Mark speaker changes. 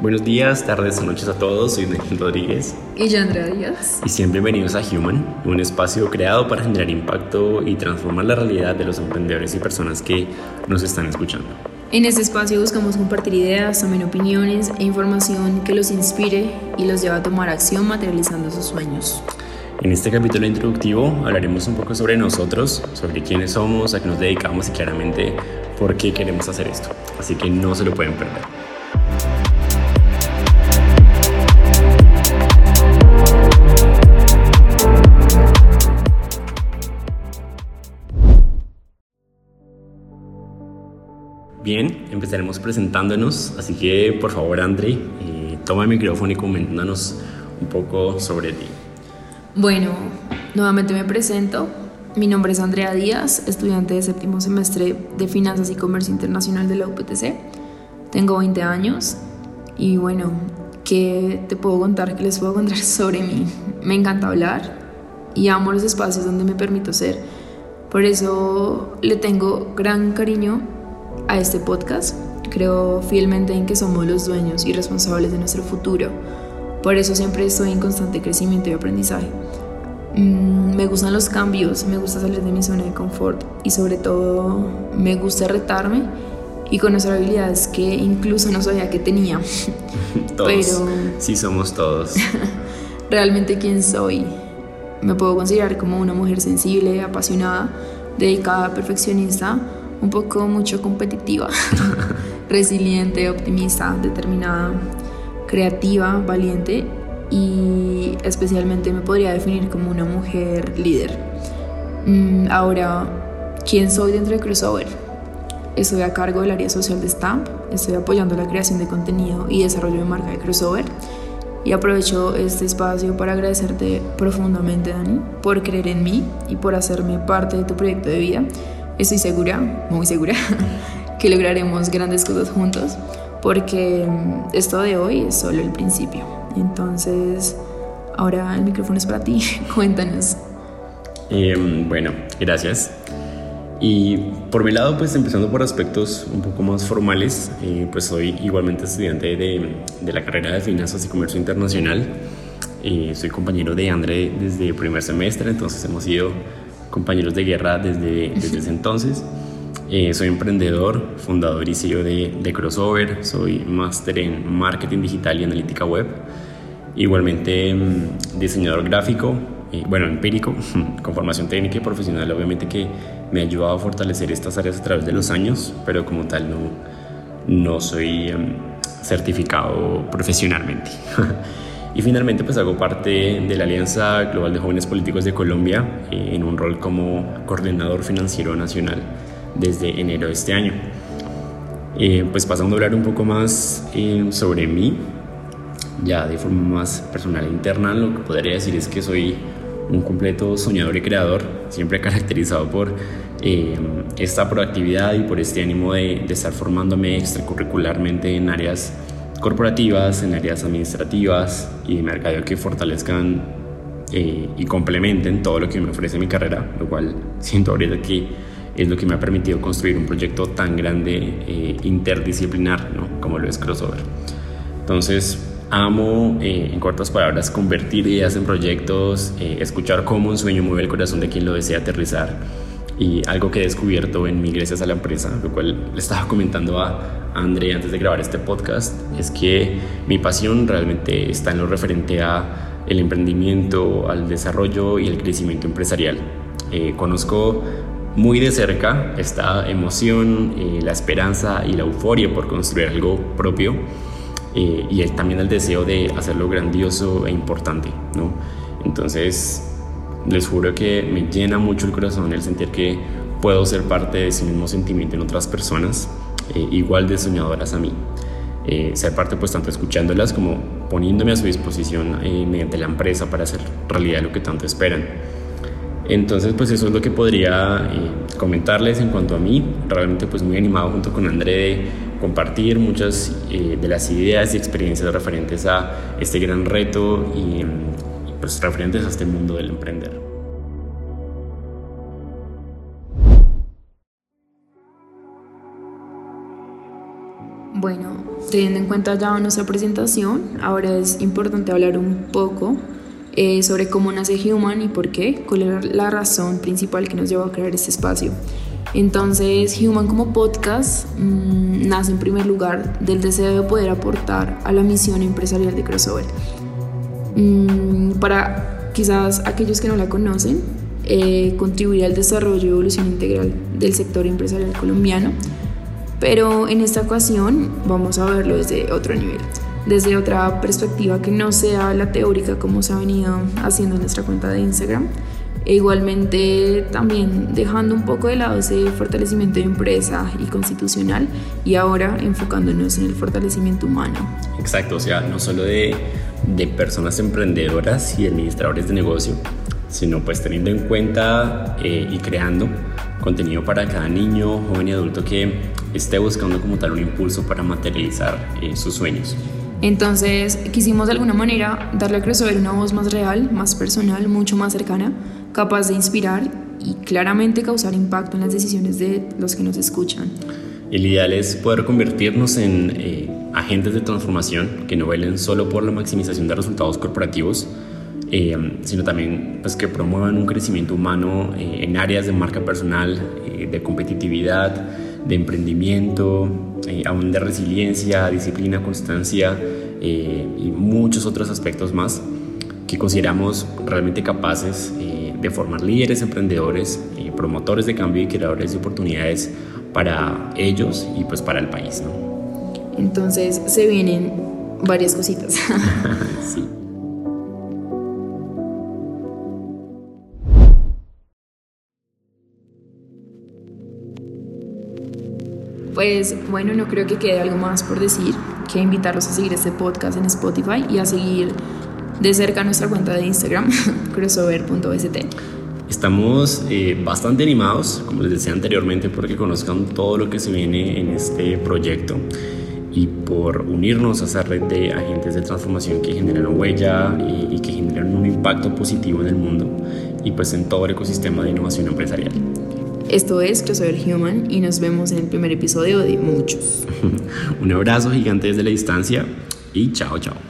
Speaker 1: Buenos días, tardes noches a todos, soy Daniel Rodríguez.
Speaker 2: Y yo Andrea Díaz.
Speaker 1: Y siempre bienvenidos a Human, un espacio creado para generar impacto y transformar la realidad de los emprendedores y personas que nos están escuchando.
Speaker 2: En este espacio buscamos compartir ideas, también opiniones e información que los inspire y los lleve a tomar acción materializando sus sueños.
Speaker 1: En este capítulo introductivo hablaremos un poco sobre nosotros, sobre quiénes somos, a qué nos dedicamos y claramente por qué queremos hacer esto. Así que no se lo pueden perder. Bien, empezaremos presentándonos, así que por favor André, eh, toma el micrófono y coméntanos un poco sobre ti.
Speaker 2: Bueno, nuevamente me presento. Mi nombre es Andrea Díaz, estudiante de séptimo semestre de Finanzas y Comercio Internacional de la UPTC. Tengo 20 años y bueno, ¿qué te puedo contar? ¿Qué les puedo contar sobre mí? Me encanta hablar y amo los espacios donde me permito ser. Por eso le tengo gran cariño a este podcast. Creo fielmente en que somos los dueños y responsables de nuestro futuro. Por eso siempre estoy en constante crecimiento y aprendizaje. Mm, me gustan los cambios, me gusta salir de mi zona de confort y sobre todo me gusta retarme y conocer habilidades que incluso no sabía que tenía.
Speaker 1: todos. Pero sí somos todos.
Speaker 2: realmente quién soy. Me puedo considerar como una mujer sensible, apasionada, dedicada, perfeccionista un poco mucho competitiva, resiliente, optimista, determinada, creativa, valiente y especialmente me podría definir como una mujer líder. Mm, ahora, ¿quién soy dentro de Crossover? Estoy a cargo del área social de Stamp, estoy apoyando la creación de contenido y desarrollo de marca de Crossover y aprovecho este espacio para agradecerte profundamente, Dani, por creer en mí y por hacerme parte de tu proyecto de vida Estoy segura, muy segura, que lograremos grandes cosas juntos, porque mm, esto de hoy es solo el principio. Entonces, ahora el micrófono es para ti. Cuéntanos.
Speaker 1: Em, bueno, gracias. Y por mi lado, pues empezando por aspectos un poco más formales, eh, pues soy igualmente estudiante de, la carrera de Finanzas y Comercio Internacional. Eh, soy compañero de André desde primer semestre, entonces hemos ido compañeros de guerra desde, desde ese entonces. Eh, soy emprendedor, fundador y CEO de, de Crossover, soy máster en marketing digital y analítica web, igualmente mm, diseñador gráfico, eh, bueno, empírico, con formación técnica y profesional, obviamente que me ha ayudado a fortalecer estas áreas a través de los años, pero como tal no, no soy em, certificado profesionalmente. Y finalmente pues hago parte de la Alianza Global de Jóvenes Políticos de Colombia eh, en un rol como coordinador financiero nacional desde enero de este año. Eh, pues pasando a hablar un poco más eh, sobre mí, ya de forma más personal e interna, lo que podría decir es que soy un completo soñador y creador, siempre caracterizado por esta proactividad y por este ánimo de, de estar formándome extracurricularmente en áreas corporativas, en áreas administrativas y de mercadeo que fortalezcan eh, y complementen todo lo que me ofrece mi carrera, lo cual siento ahorita que es lo que me ha permitido construir un proyecto tan grande eh, interdisciplinar ¿no? como lo es Crossover. Entonces, amo, eh, en cortas palabras, convertir ideas en proyectos, escuchar cómo un sueño mueve el corazón de quien lo desea aterrizar y algo que he descubierto en mí gracias a la empresa, lo cual le estaba comentando a André antes de grabar este podcast, es que mi pasión realmente está en lo referente a el emprendimiento, al desarrollo y el crecimiento empresarial. Eh, conozco muy de cerca esta emoción, eh, la esperanza y la euforia por construir algo propio eh, y también el deseo de hacerlo grandioso e importante, ¿no? Entonces, les juro que me llena mucho el corazón el sentir que puedo ser parte de ese mismo sentimiento en otras personas, eh, igual de soñadoras a mí. Eh, ser parte pues tanto escuchándolas como poniéndome a su disposición eh, mediante la empresa para hacer realidad lo que tanto esperan. Entonces pues eso es lo que podría comentarles en cuanto a mí, realmente pues muy animado junto con André de compartir muchas de las ideas y experiencias referentes a este gran reto y pues, referentes a este mundo del emprender.
Speaker 2: Bueno, teniendo en cuenta ya nuestra presentación, ahora es importante hablar un poco eh, sobre cómo nace Human y por qué, cuál es la razón principal que nos llevó a crear este espacio. Entonces, Human como podcast mmm, nace en primer lugar del deseo de poder aportar a la misión empresarial de Crossover. Mmm, para quizás aquellos que no la conocen, eh, contribuir al desarrollo y evolución integral del sector empresarial colombiano, pero en esta ocasión vamos a verlo desde otro nivel, desde otra perspectiva que no sea la teórica como se ha venido haciendo en nuestra cuenta de Instagram, e igualmente también dejando un poco de lado ese fortalecimiento de empresa y constitucional y ahora enfocándonos en el fortalecimiento humano.
Speaker 1: Exacto, o sea, no solo de, de personas emprendedoras y administradores de negocio, sino pues teniendo en cuenta eh, y creando contenido para cada niño, joven y adulto que esté buscando como tal un impulso para materializar eh, sus sueños.
Speaker 2: Entonces quisimos de alguna manera darle a Crossover una voz más real, más personal, mucho más cercana, capaz de inspirar y claramente causar impacto en las decisiones de los que nos escuchan.
Speaker 1: El ideal es poder convertirnos en eh, agentes de transformación que no velen solo por la maximización de resultados corporativos, eh, sino también pues, que promuevan un crecimiento humano eh, en áreas de marca personal, eh, de competitividad, de emprendimiento, aún de resiliencia, disciplina, constancia y muchos otros aspectos más que consideramos realmente capaces de formar líderes, emprendedores, promotores de cambio y creadores de oportunidades para ellos y pues para el país. ¿no?
Speaker 2: Entonces se vienen varias cositas.
Speaker 1: sí.
Speaker 2: Pues bueno, no creo que quede algo más por decir que invitarlos a seguir este podcast en Spotify y a seguir de cerca nuestra cuenta de Instagram, crossover.st.
Speaker 1: Estamos eh, bastante animados, como les decía anteriormente, porque conozcan todo lo que se viene en este proyecto y por unirnos a esa red de agentes de transformación que generan huella y, y que generan un impacto positivo en el mundo y pues en todo el ecosistema de innovación empresarial.
Speaker 2: Esto es Crossover Human y nos vemos en el primer episodio de muchos.
Speaker 1: Un abrazo gigante desde la distancia y chao, chao.